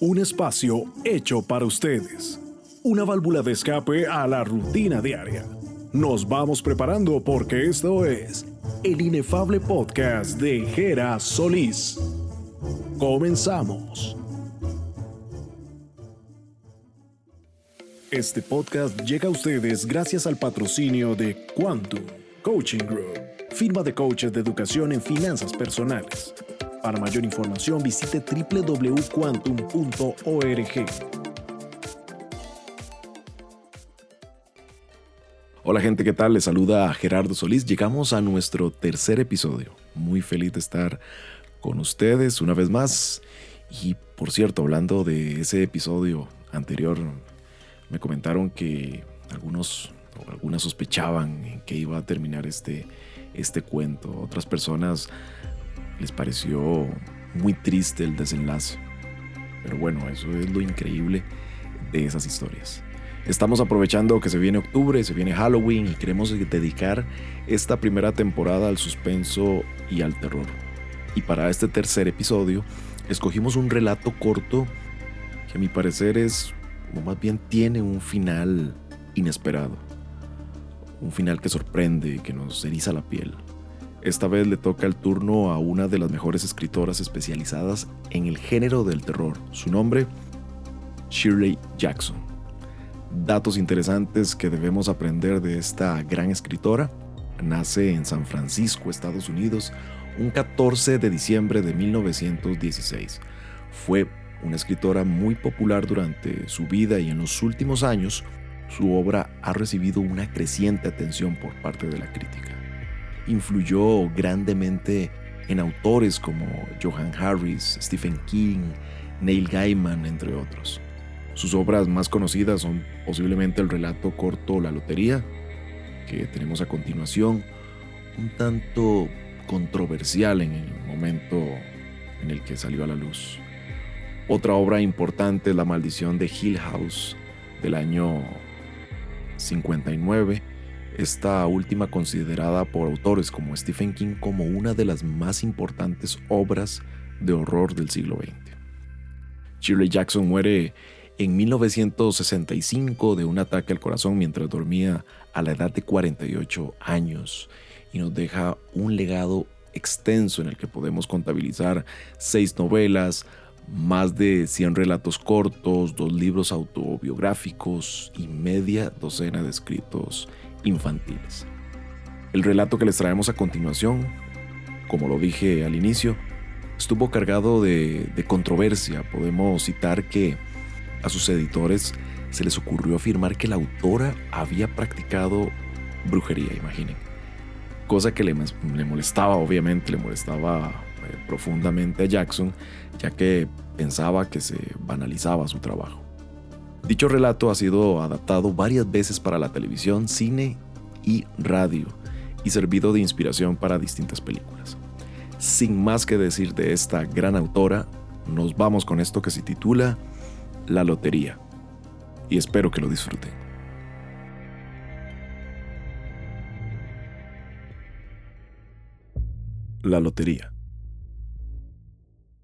Un espacio hecho para ustedes. Una válvula de escape a la rutina diaria. Nos vamos preparando porque esto es el inefable podcast de Jera Solís. Comenzamos. Este podcast llega a ustedes gracias al patrocinio de Quantum Coaching Group, firma de coaches de educación en finanzas personales. Para mayor información visite www.quantum.org. Hola gente, ¿qué tal? Les saluda Gerardo Solís. Llegamos a nuestro tercer episodio. Muy feliz de estar con ustedes una vez más. Y por cierto, hablando de ese episodio anterior, me comentaron que algunos o algunas sospechaban que iba a terminar este, este cuento. Otras personas les pareció muy triste el desenlace. Pero bueno, eso es lo increíble de esas historias. Estamos aprovechando que se viene octubre, se viene Halloween y queremos dedicar esta primera temporada al suspenso y al terror. Y para este tercer episodio escogimos un relato corto que a mi parecer es, o más bien tiene un final inesperado. Un final que sorprende, que nos eriza la piel. Esta vez le toca el turno a una de las mejores escritoras especializadas en el género del terror. Su nombre, Shirley Jackson datos interesantes que debemos aprender de esta gran escritora. Nace en San Francisco, Estados Unidos, un 14 de diciembre de 1916. Fue una escritora muy popular durante su vida y en los últimos años su obra ha recibido una creciente atención por parte de la crítica. Influyó grandemente en autores como Johan Harris, Stephen King, Neil Gaiman, entre otros. Sus obras más conocidas son posiblemente el relato corto La Lotería, que tenemos a continuación, un tanto controversial en el momento en el que salió a la luz. Otra obra importante es La maldición de Hill House del año 59, esta última considerada por autores como Stephen King como una de las más importantes obras de horror del siglo XX. Shirley Jackson muere en 1965 de un ataque al corazón mientras dormía a la edad de 48 años y nos deja un legado extenso en el que podemos contabilizar seis novelas, más de 100 relatos cortos, dos libros autobiográficos y media docena de escritos infantiles. El relato que les traemos a continuación, como lo dije al inicio, estuvo cargado de, controversia. Podemos citar que a sus editores se les ocurrió afirmar que la autora había practicado brujería, imaginen. Cosa que le, molestaba, obviamente, le molestaba eh, profundamente a Jackson, ya que pensaba que se banalizaba su trabajo. Dicho relato ha sido adaptado varias veces para la televisión, cine y radio y servido de inspiración para distintas películas. Sin más que decir de esta gran autora, nos vamos con esto que se titula la lotería. Y espero que lo disfruten. La lotería.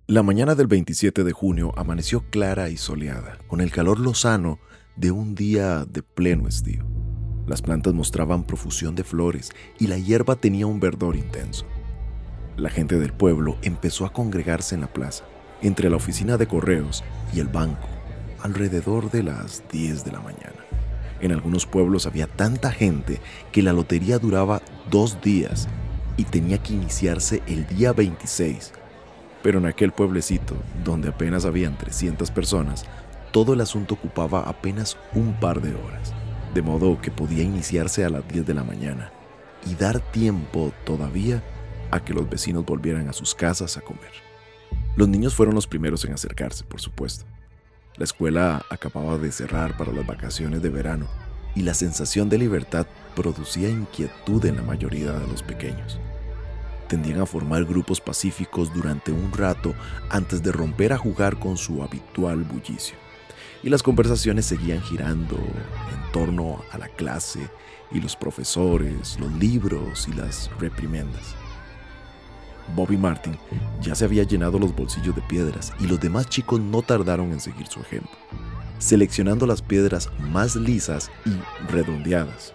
La mañana del 27 de junio amaneció clara y soleada, con el calor lozano de un día de pleno estío. Las plantas mostraban profusión de flores y la hierba tenía un verdor intenso. La gente del pueblo empezó a congregarse en la plaza, entre la oficina de correos y el banco, alrededor de las 10 de la mañana. En algunos pueblos había tanta gente que la lotería duraba dos días y tenía que iniciarse el día 26. Pero en aquel pueblecito, donde apenas habían 300 personas, todo el asunto ocupaba apenas un par de horas, de modo que podía iniciarse a las 10 de la mañana y dar tiempo todavía a que los vecinos volvieran a sus casas a comer. Los niños fueron los primeros en acercarse, por supuesto. La escuela acababa de cerrar para las vacaciones de verano y la sensación de libertad producía inquietud en la mayoría de los pequeños. Tendían a formar grupos pacíficos durante un rato antes de romper a jugar con su habitual bullicio. Y las conversaciones seguían girando en torno a la clase y los profesores, los libros y las reprimendas. Bobby Martin ya se había llenado los bolsillos de piedras y los demás chicos no tardaron en seguir su ejemplo, seleccionando las piedras más lisas y redondeadas.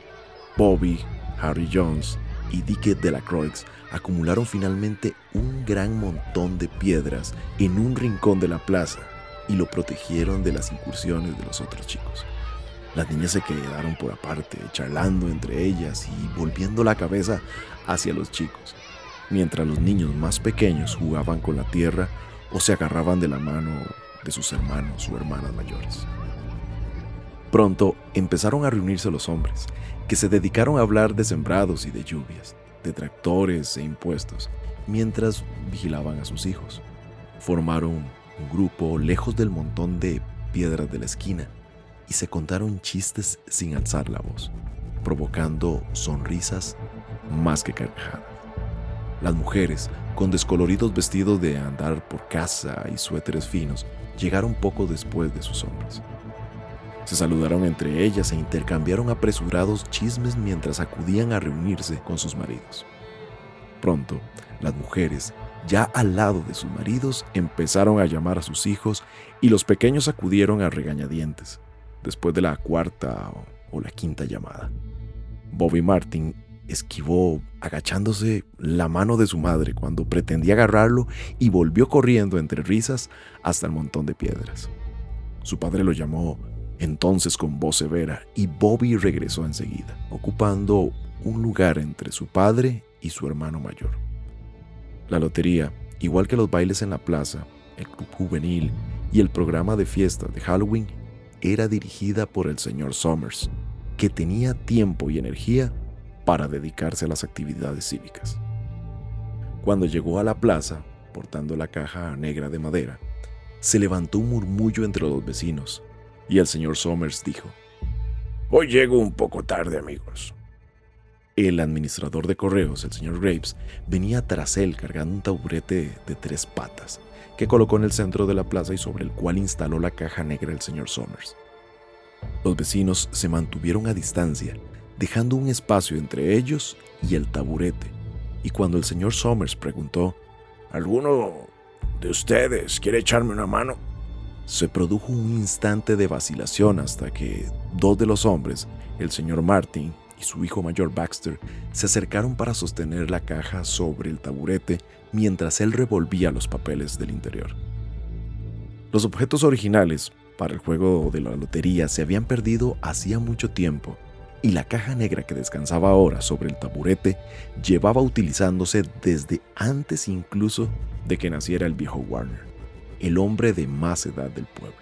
Bobby, Harry Jones y Dickie Delacroix acumularon finalmente un gran montón de piedras en un rincón de la plaza y lo protegieron de las incursiones de los otros chicos. Las niñas se quedaron por aparte, charlando entre ellas y volviendo la cabeza hacia los chicos, mientras los niños más pequeños jugaban con la tierra o se agarraban de la mano de sus hermanos o hermanas mayores. Pronto empezaron a reunirse los hombres, que se dedicaron a hablar de sembrados y de lluvias, de tractores e impuestos, mientras vigilaban a sus hijos. Formaron un grupo lejos del montón de piedras de la esquina y se contaron chistes sin alzar la voz, provocando sonrisas más que carcajadas. Las mujeres, con descoloridos vestidos de andar por casa y suéteres finos, llegaron poco después de sus hombres. Se saludaron entre ellas e intercambiaron apresurados chismes mientras acudían a reunirse con sus maridos. Pronto, las mujeres, ya al lado de sus maridos, empezaron a llamar a sus hijos y los pequeños acudieron a regañadientes, después de la cuarta o la quinta llamada. Bobby Martin esquivó, agachándose, la mano de su madre cuando pretendía agarrarlo y volvió corriendo entre risas hasta el montón de piedras. Su padre lo llamó entonces con voz severa y Bobby regresó enseguida, ocupando un lugar entre su padre y su hermano mayor. La lotería, igual que los bailes en la plaza, el club juvenil y el programa de fiestas de Halloween, era dirigida por el señor Somers, que tenía tiempo y energía para dedicarse a las actividades cívicas. Cuando llegó a la plaza, portando la caja negra de madera, se levantó un murmullo entre los vecinos, y el señor Somers dijo, Hoy llego un poco tarde, amigos. El administrador de correos, el señor Graves, venía tras él cargando un taburete de tres patas que colocó en el centro de la plaza y sobre el cual instaló la caja negra el señor Somers. Los vecinos se mantuvieron a distancia, dejando un espacio entre ellos y el taburete, y cuando el señor Somers preguntó, ¿Alguno de ustedes quiere echarme una mano? Se produjo un instante de vacilación hasta que dos de los hombres, el señor Martin y su hijo mayor Baxter, se acercaron para sostener la caja sobre el taburete mientras él revolvía los papeles del interior. Los objetos originales para el juego de la lotería se habían perdido hacía mucho tiempo y la caja negra que descansaba ahora sobre el taburete llevaba utilizándose desde antes incluso de que naciera el viejo Warner el hombre de más edad del pueblo.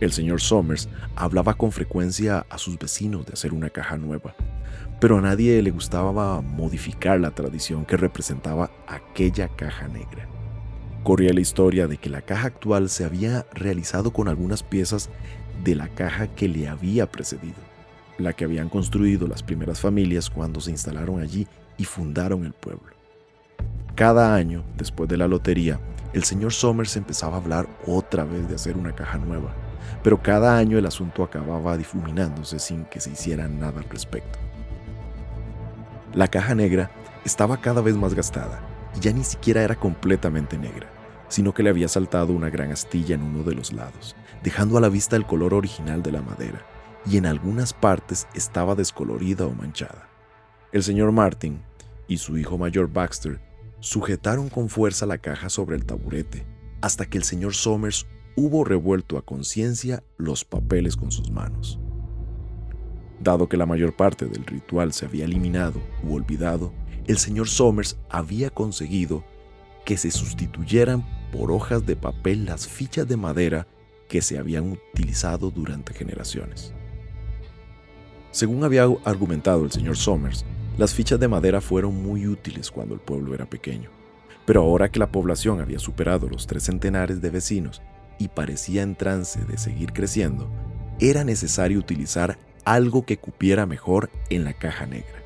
El señor Somers hablaba con frecuencia a sus vecinos de hacer una caja nueva, pero a nadie le gustaba modificar la tradición que representaba aquella caja negra. Corría la historia de que la caja actual se había realizado con algunas piezas de la caja que le había precedido, la que habían construido las primeras familias cuando se instalaron allí y fundaron el pueblo. Cada año, después de la lotería, el señor Somers empezaba a hablar otra vez de hacer una caja nueva, pero cada año el asunto acababa difuminándose sin que se hiciera nada al respecto. La caja negra estaba cada vez más gastada y ya ni siquiera era completamente negra, sino que le había saltado una gran astilla en uno de los lados, dejando a la vista el color original de la madera, y en algunas partes estaba descolorida o manchada. El señor Martin y su hijo mayor Baxter Sujetaron con fuerza la caja sobre el taburete, hasta que el señor Somers hubo revuelto a conciencia los papeles con sus manos. Dado que la mayor parte del ritual se había eliminado u olvidado, el señor Somers había conseguido que se sustituyeran por hojas de papel las fichas de madera que se habían utilizado durante generaciones. Según había argumentado el señor Somers, las fichas de madera fueron muy útiles cuando el pueblo era pequeño, pero ahora que la población había superado los tres centenares de vecinos y parecía en trance de seguir creciendo, era necesario utilizar algo que cupiera mejor en la caja negra.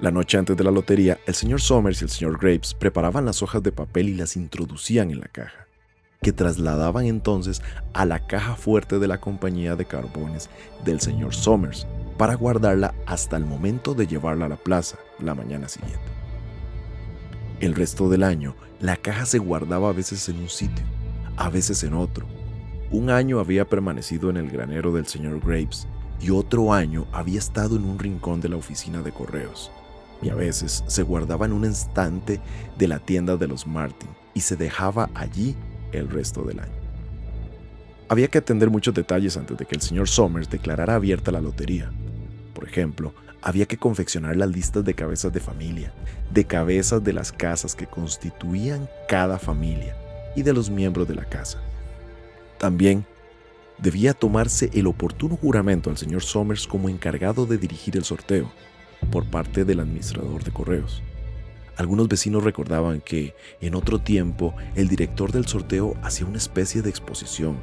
La noche antes de la lotería, el señor Somers y el señor Graves preparaban las hojas de papel y las introducían en la caja, que trasladaban entonces a la caja fuerte de la compañía de carbones del señor Somers, para guardarla hasta el momento de llevarla a la plaza la mañana siguiente. El resto del año, la caja se guardaba a veces en un sitio, a veces en otro. Un año había permanecido en el granero del señor Graves y otro año había estado en un rincón de la oficina de correos. Y a veces se guardaba en un estante de la tienda de los Martin y se dejaba allí el resto del año. Había que atender muchos detalles antes de que el señor Somers declarara abierta la lotería. Por ejemplo, había que confeccionar las listas de cabezas de familia, de cabezas de las casas que constituían cada familia y de los miembros de la casa. También debía tomarse el oportuno juramento al señor Somers como encargado de dirigir el sorteo por parte del administrador de correos. Algunos vecinos recordaban que en otro tiempo el director del sorteo hacía una especie de exposición,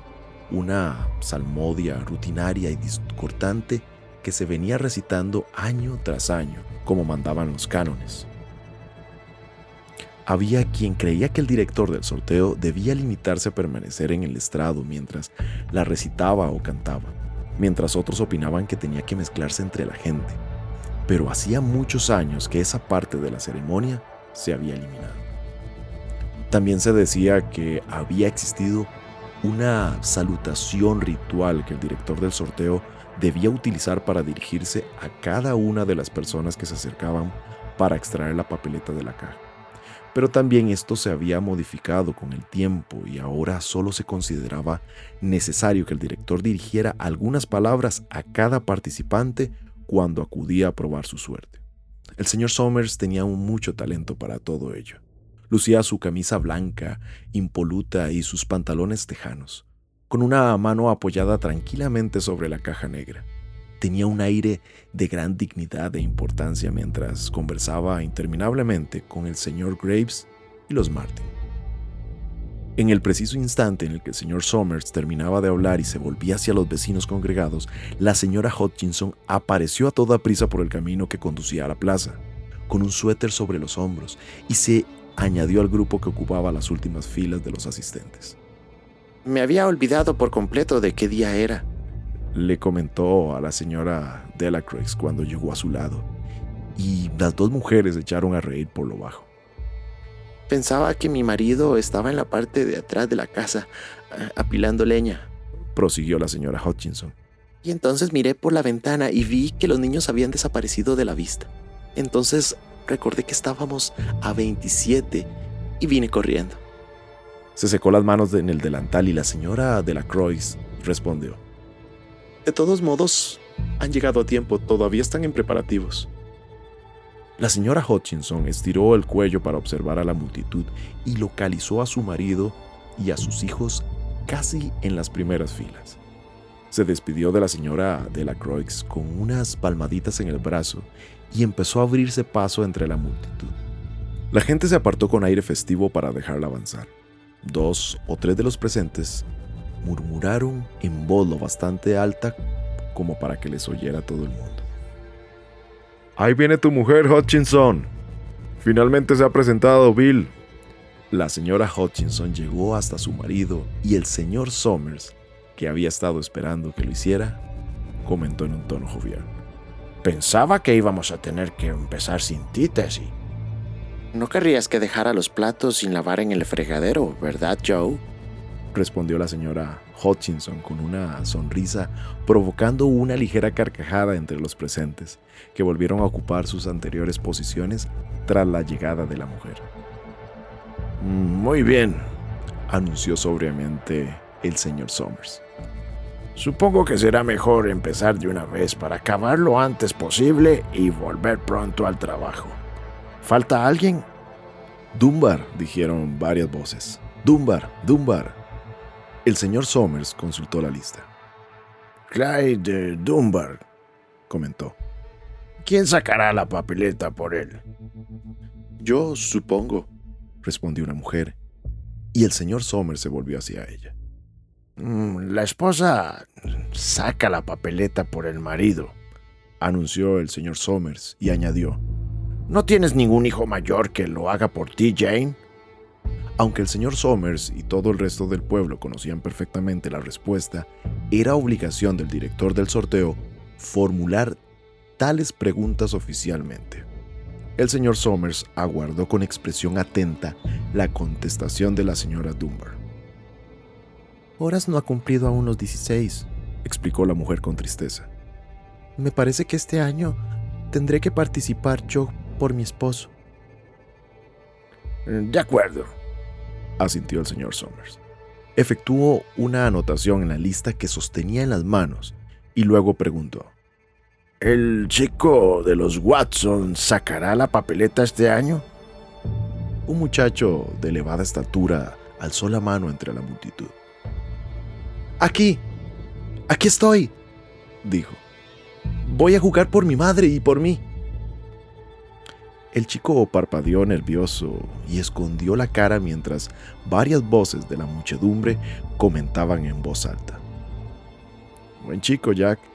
una salmodia rutinaria y discordante que se venía recitando año tras año, como mandaban los cánones. Había quien creía que el director del sorteo debía limitarse a permanecer en el estrado mientras la recitaba o cantaba, mientras otros opinaban que tenía que mezclarse entre la gente. Pero hacía muchos años que esa parte de la ceremonia se había eliminado. También se decía que había existido una salutación ritual que el director del sorteo debía utilizar para dirigirse a cada una de las personas que se acercaban para extraer la papeleta de la caja. Pero también esto se había modificado con el tiempo y ahora solo se consideraba necesario que el director dirigiera algunas palabras a cada participante cuando acudía a probar su suerte. El señor Somers tenía un mucho talento para todo ello. Lucía su camisa blanca, impoluta y sus pantalones tejanos, con una mano apoyada tranquilamente sobre la caja negra tenía un aire de gran dignidad e importancia mientras conversaba interminablemente con el señor Graves y los Martin. En el preciso instante en el que el señor Somers terminaba de hablar y se volvía hacia los vecinos congregados, la señora Hodgkinson apareció a toda prisa por el camino que conducía a la plaza, con un suéter sobre los hombros, y se añadió al grupo que ocupaba las últimas filas de los asistentes. Me había olvidado por completo de qué día era, le comentó a la señora Delacroix cuando llegó a su lado, y las dos mujeres echaron a reír por lo bajo. Pensaba que mi marido estaba en la parte de atrás de la casa, apilando leña, prosiguió la señora Hutchinson. Y entonces miré por la ventana y vi que los niños habían desaparecido de la vista. Entonces recordé que estábamos a 27 y vine corriendo. Se secó las manos en el delantal y la señora Delacroix respondió. De todos modos, han llegado a tiempo, todavía están en preparativos. La señora Hutchinson estiró el cuello para observar a la multitud y localizó a su marido y a sus hijos casi en las primeras filas. Se despidió de la señora Delacroix con unas palmaditas en el brazo y empezó a abrirse paso entre la multitud. La gente se apartó con aire festivo para dejarla avanzar. Dos o tres de los presentes murmuraron en voz lo bastante alta como para que les oyera todo el mundo. Ahí viene tu mujer, Hutchinson. Finalmente se ha presentado Bill. La señora Hutchinson llegó hasta su marido y el señor Somers, que había estado esperando que lo hiciera, comentó en un tono jovial. Pensaba que íbamos a tener que empezar sin ti, Tessie. No querrías que dejara los platos sin lavar en el fregadero, ¿verdad, Joe? respondió la señora Hutchinson con una sonrisa, provocando una ligera carcajada entre los presentes, que volvieron a ocupar sus anteriores posiciones tras la llegada de la mujer. Muy bien, anunció sobriamente el señor Somers. Supongo que será mejor empezar de una vez para acabar lo antes posible y volver pronto al trabajo. ¿Falta alguien? Dunbar, dijeron varias voces. Dunbar, Dunbar. El señor Somers consultó la lista. Clyde Dunbar, comentó. ¿Quién sacará la papeleta por él? Yo supongo, respondió una mujer, y el señor Somers se volvió hacia ella. Mm, la esposa saca la papeleta por el marido, anunció el señor Somers y añadió. ¿No tienes ningún hijo mayor que lo haga por ti, Jane? Aunque el señor Somers y todo el resto del pueblo conocían perfectamente la respuesta, era obligación del director del sorteo formular tales preguntas oficialmente. El señor Somers aguardó con expresión atenta la contestación de la señora Dunbar. Horas no ha cumplido aún los 16, explicó la mujer con tristeza. Me parece que este año tendré que participar yo por mi esposo. De acuerdo, asintió el señor Somers. Efectuó una anotación en la lista que sostenía en las manos y luego preguntó. ¿El chico de los Watson sacará la papeleta este año? Un muchacho de elevada estatura alzó la mano entre la multitud. Aquí, aquí estoy, dijo. Voy a jugar por mi madre y por mí. El chico parpadeó nervioso y escondió la cara mientras varias voces de la muchedumbre comentaban en voz alta. Buen chico, Jack.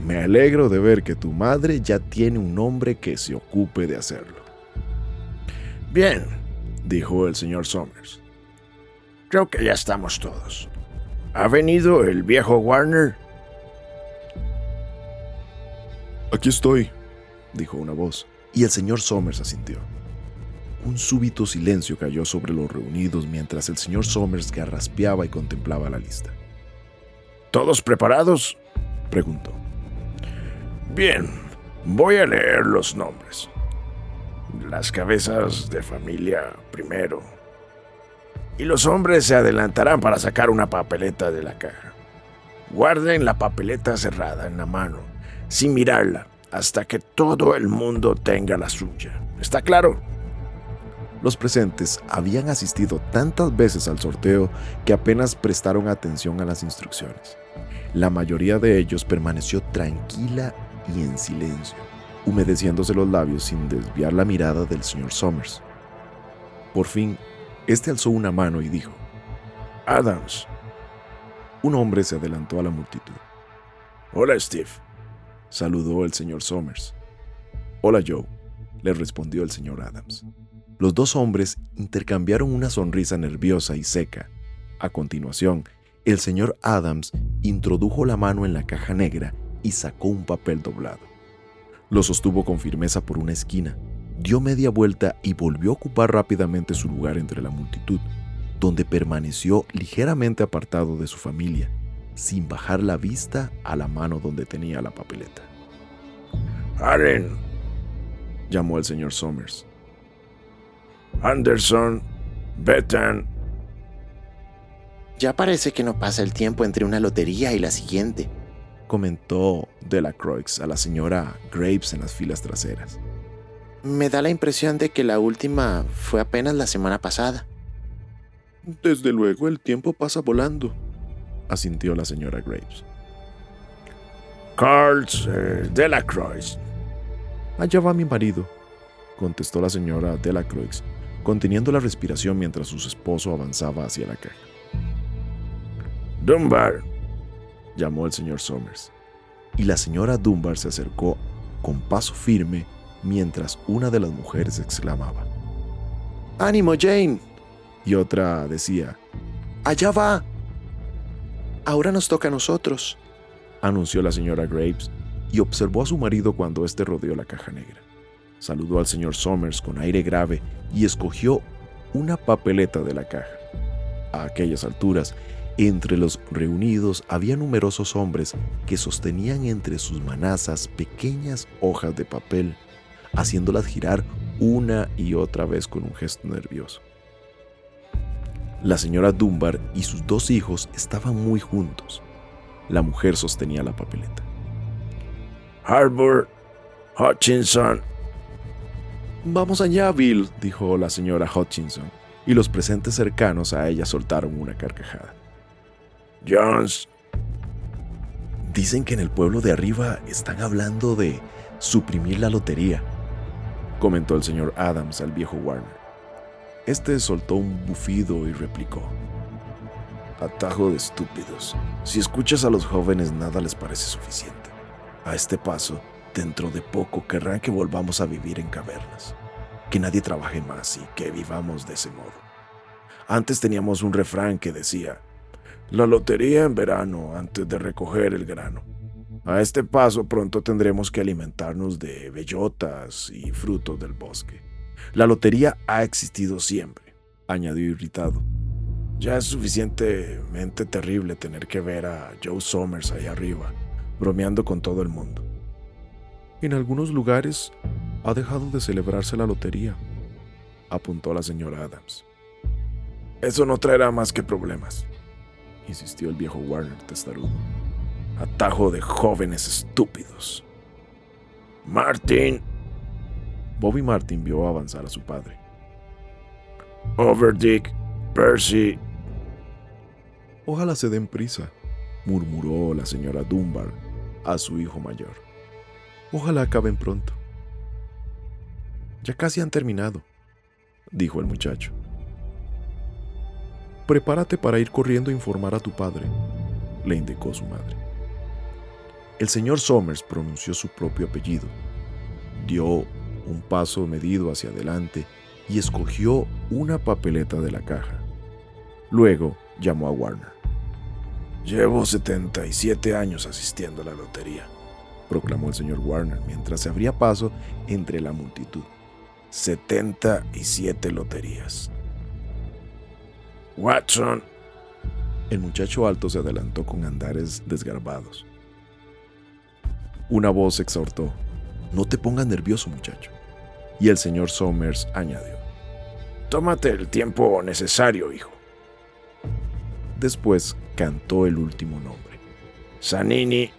Me alegro de ver que tu madre ya tiene un hombre que se ocupe de hacerlo. Bien, dijo el señor Somers. Creo que ya estamos todos. ¿Ha venido el viejo Warner? Aquí estoy, dijo una voz, y el señor Somers asintió. Un súbito silencio cayó sobre los reunidos mientras el señor Somers garraspeaba y contemplaba la lista. ¿Todos preparados? preguntó. Bien, voy a leer los nombres. Las cabezas de familia primero, y los hombres se adelantarán para sacar una papeleta de la caja. Guarden la papeleta cerrada en la mano, sin mirarla, hasta que todo el mundo tenga la suya. ¿Está claro? Los presentes habían asistido tantas veces al sorteo que apenas prestaron atención a las instrucciones. La mayoría de ellos permaneció tranquila y en silencio, humedeciéndose los labios sin desviar la mirada del señor Somers. Por fin este alzó una mano y dijo, Adams. Un hombre se adelantó a la multitud. Hola, Steve. Saludó el señor Somers. Hola, Joe, le respondió el señor Adams. Los dos hombres intercambiaron una sonrisa nerviosa y seca. A continuación, el señor Adams introdujo la mano en la caja negra y sacó un papel doblado. Lo sostuvo con firmeza por una esquina dio media vuelta y volvió a ocupar rápidamente su lugar entre la multitud, donde permaneció ligeramente apartado de su familia, sin bajar la vista a la mano donde tenía la papeleta. Allen, llamó el señor Somers. Anderson, Bethan. Ya parece que no pasa el tiempo entre una lotería y la siguiente, comentó Delacroix a la señora Graves en las filas traseras. Me da la impresión de que la última fue apenas la semana pasada. Desde luego el tiempo pasa volando, asintió la señora Graves. Carls eh, Delacroix. Allá va mi marido, contestó la señora Delacroix, conteniendo la respiración mientras su esposo avanzaba hacia la caja. Dunbar, llamó el señor Somers, y la señora Dunbar se acercó con paso firme mientras una de las mujeres exclamaba, ¡Ánimo, Jane! Y otra decía, ¡Allá va! Ahora nos toca a nosotros, anunció la señora Graves y observó a su marido cuando éste rodeó la caja negra. Saludó al señor Somers con aire grave y escogió una papeleta de la caja. A aquellas alturas, entre los reunidos había numerosos hombres que sostenían entre sus manazas pequeñas hojas de papel haciéndolas girar una y otra vez con un gesto nervioso. La señora Dunbar y sus dos hijos estaban muy juntos. La mujer sostenía la papeleta. Harbour, Hutchinson. Vamos allá, Bill, dijo la señora Hutchinson, y los presentes cercanos a ella soltaron una carcajada. Jones. Dicen que en el pueblo de arriba están hablando de suprimir la lotería comentó el señor Adams al viejo Warner. Este soltó un bufido y replicó. Atajo de estúpidos. Si escuchas a los jóvenes nada les parece suficiente. A este paso, dentro de poco querrán que volvamos a vivir en cavernas. Que nadie trabaje más y que vivamos de ese modo. Antes teníamos un refrán que decía, la lotería en verano antes de recoger el grano. A este paso pronto tendremos que alimentarnos de bellotas y frutos del bosque. La lotería ha existido siempre, añadió irritado. Ya es suficientemente terrible tener que ver a Joe Somers ahí arriba, bromeando con todo el mundo. En algunos lugares ha dejado de celebrarse la lotería, apuntó la señora Adams. Eso no traerá más que problemas, insistió el viejo Warner testarudo. Atajo de jóvenes estúpidos. Martin. Bobby Martin vio avanzar a su padre. Overdick, Percy. Ojalá se den prisa, murmuró la señora Dunbar a su hijo mayor. Ojalá acaben pronto. Ya casi han terminado, dijo el muchacho. Prepárate para ir corriendo a informar a tu padre, le indicó su madre. El señor Somers pronunció su propio apellido, dio un paso medido hacia adelante y escogió una papeleta de la caja. Luego llamó a Warner. Llevo 77 años asistiendo a la lotería, proclamó el señor Warner mientras se abría paso entre la multitud. 77 loterías. Watson. El muchacho alto se adelantó con andares desgarbados. Una voz exhortó, no te pongas nervioso muchacho. Y el señor Somers añadió, tómate el tiempo necesario, hijo. Después cantó el último nombre, Sanini.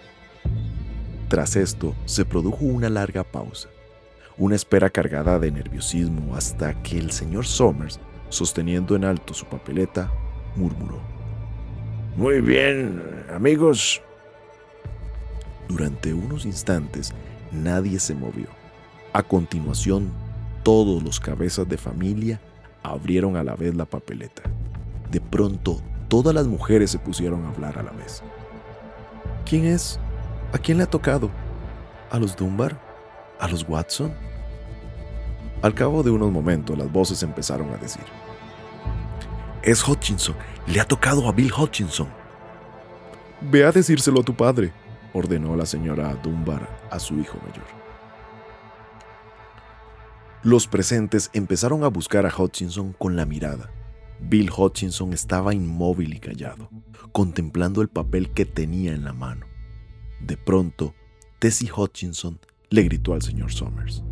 Tras esto se produjo una larga pausa, una espera cargada de nerviosismo hasta que el señor Somers, sosteniendo en alto su papeleta, murmuró. Muy bien, amigos, durante unos instantes nadie se movió. A continuación, todos los cabezas de familia abrieron a la vez la papeleta. De pronto, todas las mujeres se pusieron a hablar a la vez. ¿Quién es? ¿A quién le ha tocado? ¿A los Dunbar? ¿A los Watson? Al cabo de unos momentos las voces empezaron a decir. Es Hutchinson. Le ha tocado a Bill Hutchinson. Ve a decírselo a tu padre, ordenó la señora Dunbar a su hijo mayor. Los presentes empezaron a buscar a Hutchinson con la mirada. Bill Hutchinson estaba inmóvil y callado, contemplando el papel que tenía en la mano. De pronto, Tessie Hutchinson le gritó al señor Somers.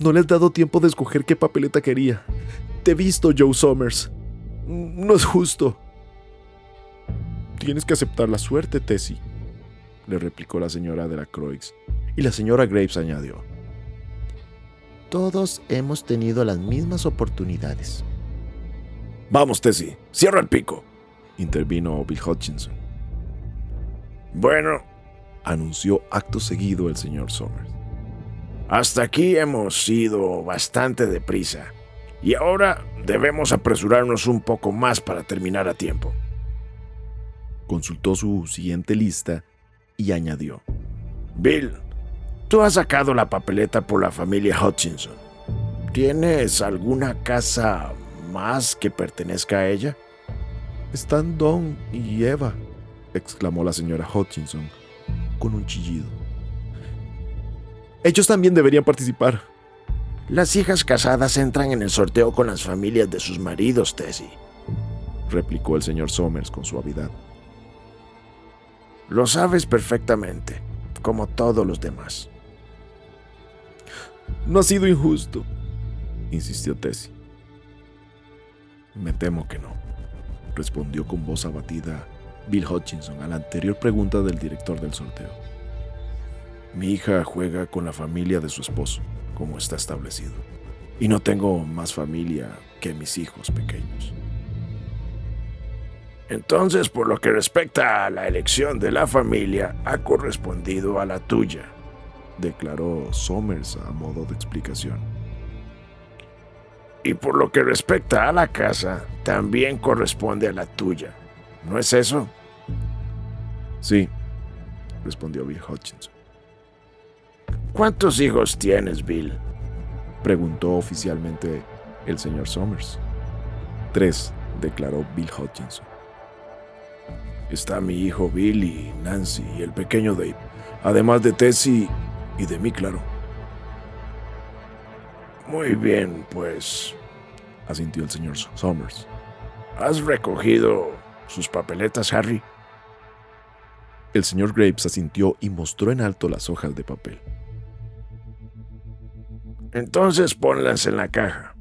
No le has dado tiempo de escoger qué papeleta quería. Te he visto, Joe Somers. No es justo. Tienes que aceptar la suerte, Tessie, le replicó la señora de la Croix. Y la señora Graves añadió. Todos hemos tenido las mismas oportunidades. Vamos, Tessie, cierra el pico, intervino Bill Hutchinson. Bueno, anunció acto seguido el señor Somers. Hasta aquí hemos ido bastante deprisa y ahora debemos apresurarnos un poco más para terminar a tiempo. Consultó su siguiente lista y añadió, Bill, tú has sacado la papeleta por la familia Hutchinson. ¿Tienes alguna casa más que pertenezca a ella? Están Don y Eva, exclamó la señora Hutchinson con un chillido. Ellos también deberían participar. Las hijas casadas entran en el sorteo con las familias de sus maridos, Tessie, replicó el señor Somers con suavidad. Lo sabes perfectamente, como todos los demás. No ha sido injusto, insistió Tessie. Me temo que no, respondió con voz abatida Bill Hutchinson a la anterior pregunta del director del sorteo. Mi hija juega con la familia de su esposo, como está establecido, y no tengo más familia que mis hijos pequeños. Entonces, por lo que respecta a la elección de la familia, ha correspondido a la tuya, declaró Somers a modo de explicación. Y por lo que respecta a la casa, también corresponde a la tuya. ¿No es eso? Sí, respondió Bill Hutchinson. ¿Cuántos hijos tienes, Bill? preguntó oficialmente el señor Somers. Tres, declaró Bill Hutchinson. está mi hijo Bill y Nancy y el pequeño Dave, además de Tessie y de mí, claro. Muy bien, pues, asintió el señor Somers. ¿Has recogido sus papeletas, Harry? El señor Graves asintió y mostró en alto las hojas de papel. Entonces ponlas en la caja,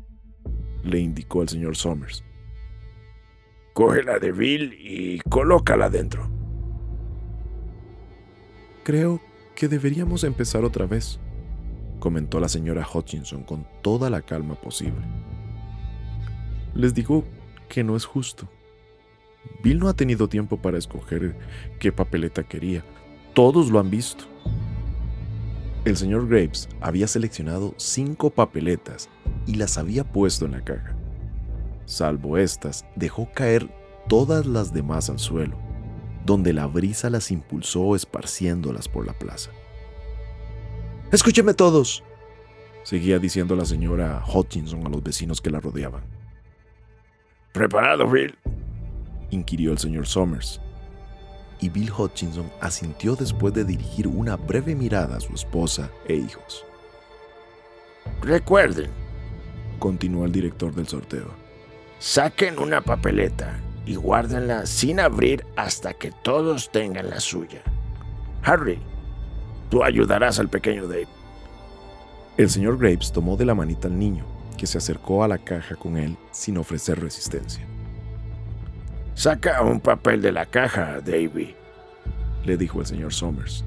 le indicó el señor Somers. Coge la de Bill y colócala dentro. Creo que deberíamos empezar otra vez, comentó la señora Hutchinson con toda la calma posible. Les digo que no es justo. Bill no ha tenido tiempo para escoger qué papeleta quería. Todos lo han visto. El señor Graves había seleccionado cinco papeletas y las había puesto en la caja. Salvo estas, dejó caer todas las demás al suelo, donde la brisa las impulsó esparciéndolas por la plaza. Escúcheme todos, seguía diciendo la señora Hutchinson a los vecinos que la rodeaban. ¿Preparado, Bill? inquirió el señor Somers. Y Bill Hutchinson asintió después de dirigir una breve mirada a su esposa e hijos. Recuerden, continuó el director del sorteo, saquen una papeleta y guárdenla sin abrir hasta que todos tengan la suya. Harry, tú ayudarás al pequeño Dave. El señor Graves tomó de la manita al niño, que se acercó a la caja con él sin ofrecer resistencia. Saca un papel de la caja, Davy, le dijo el señor Somers.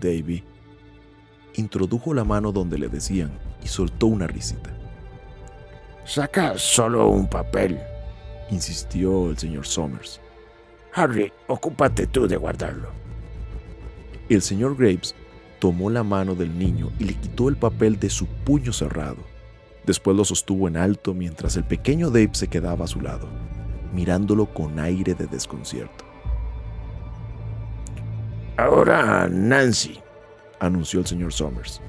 Davy introdujo la mano donde le decían y soltó una risita. Saca solo un papel, insistió el señor Somers. Harry, ocúpate tú de guardarlo. El señor Graves tomó la mano del niño y le quitó el papel de su puño cerrado. Después lo sostuvo en alto mientras el pequeño Dave se quedaba a su lado mirándolo con aire de desconcierto. Ahora Nancy, anunció el señor Somers.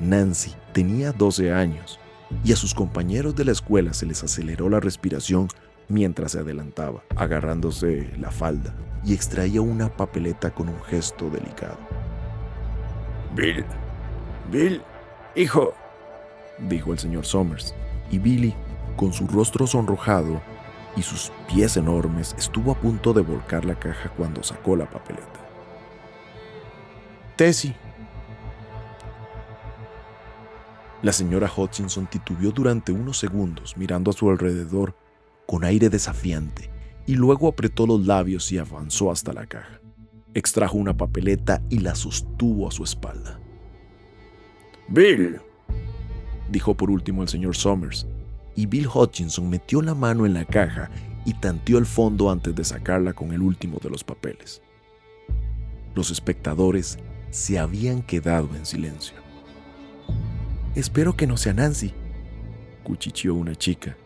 Nancy tenía 12 años y a sus compañeros de la escuela se les aceleró la respiración mientras se adelantaba, agarrándose la falda y extraía una papeleta con un gesto delicado. Bill, Bill, hijo, dijo el señor Somers, y Billy con su rostro sonrojado y sus pies enormes, estuvo a punto de volcar la caja cuando sacó la papeleta. Tessie. La señora Hutchinson titubeó durante unos segundos mirando a su alrededor con aire desafiante y luego apretó los labios y avanzó hasta la caja. Extrajo una papeleta y la sostuvo a su espalda. Bill, dijo por último el señor Somers, y Bill Hutchinson metió la mano en la caja y tanteó el fondo antes de sacarla con el último de los papeles. Los espectadores se habían quedado en silencio. Espero que no sea Nancy, cuchicheó una chica,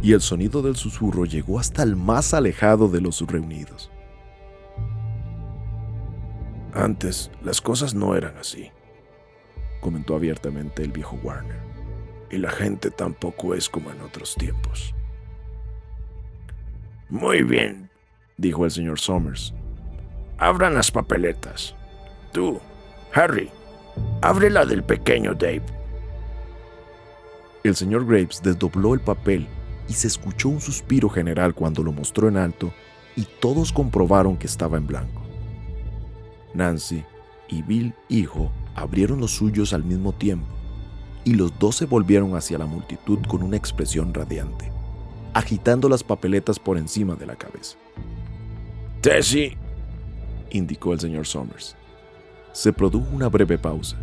y el sonido del susurro llegó hasta el más alejado de los reunidos. Antes las cosas no eran así, comentó abiertamente el viejo Warner y la gente tampoco es como en otros tiempos. Muy bien, dijo el señor Somers. Abran las papeletas. Tú, Harry, abre la del pequeño Dave. El señor Graves desdobló el papel y se escuchó un suspiro general cuando lo mostró en alto y todos comprobaron que estaba en blanco. Nancy y Bill, hijo, abrieron los suyos al mismo tiempo y los dos se volvieron hacia la multitud con una expresión radiante, agitando las papeletas por encima de la cabeza. Tessie, indicó el señor Somers. Se produjo una breve pausa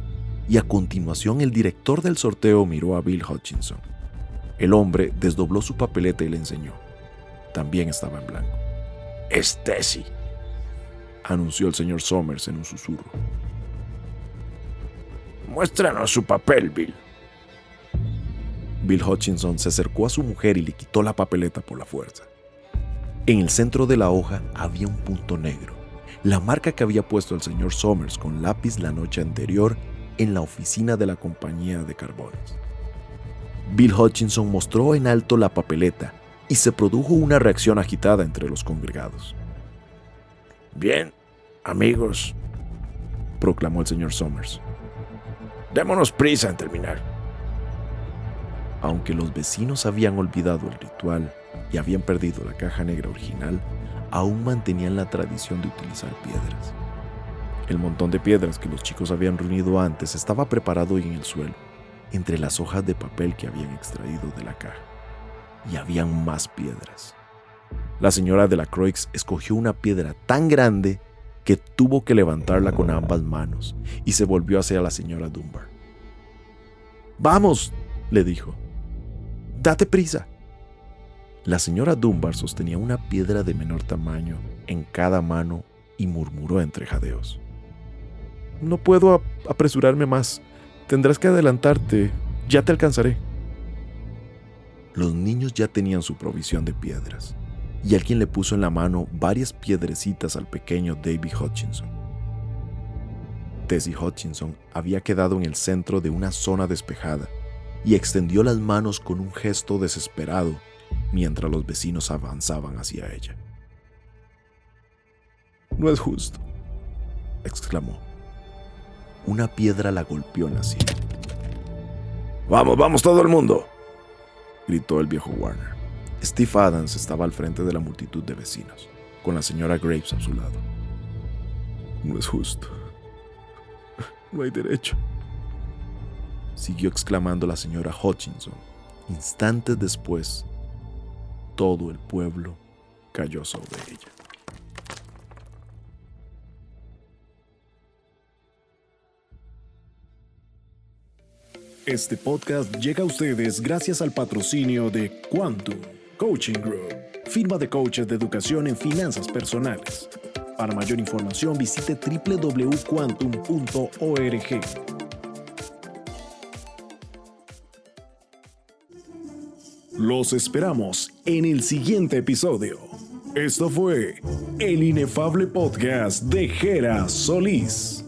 y a continuación el director del sorteo miró a Bill Hutchinson. El hombre desdobló su papeleta y le enseñó. También estaba en blanco. Es Tessie, anunció el señor Somers en un susurro. Muéstranos su papel, Bill. Bill Hutchinson se acercó a su mujer y le quitó la papeleta por la fuerza. En el centro de la hoja había un punto negro, la marca que había puesto el señor Somers con lápiz la noche anterior en la oficina de la compañía de carbones. Bill Hutchinson mostró en alto la papeleta y se produjo una reacción agitada entre los congregados. Bien, amigos, proclamó el señor Somers. Démonos prisa en terminar. Aunque los vecinos habían olvidado el ritual y habían perdido la caja negra original, aún mantenían la tradición de utilizar piedras. El montón de piedras que los chicos habían reunido antes estaba preparado en el suelo, entre las hojas de papel que habían extraído de la caja. Y habían más piedras. La señora de la Croix escogió una piedra tan grande que tuvo que levantarla con ambas manos y se volvió hacia la señora Dunbar. Vamos, le dijo. Date prisa. La señora Dunbar sostenía una piedra de menor tamaño en cada mano y murmuró entre jadeos. No puedo apresurarme más. Tendrás que adelantarte. Ya te alcanzaré. Los niños ya tenían su provisión de piedras, y alguien le puso en la mano varias piedrecitas al pequeño David Hutchinson. Tessie Hutchinson había quedado en el centro de una zona despejada y extendió las manos con un gesto desesperado mientras los vecinos avanzaban hacia ella. No es justo, exclamó una piedra la golpeó en la sien. Vamos, vamos todo el mundo, gritó el viejo Warner. Steve Adams estaba al frente de la multitud de vecinos, con la señora Graves a su lado. No es justo. No hay derecho. Siguió exclamando la señora Hutchinson. Instantes después, todo el pueblo cayó sobre ella. Este podcast llega a ustedes gracias al patrocinio de Quantum Coaching Group, firma de coaches de educación en finanzas personales. Para mayor información visite www.quantum.org. Los esperamos en el siguiente episodio. Esto fue el inefable podcast de Jera Solís.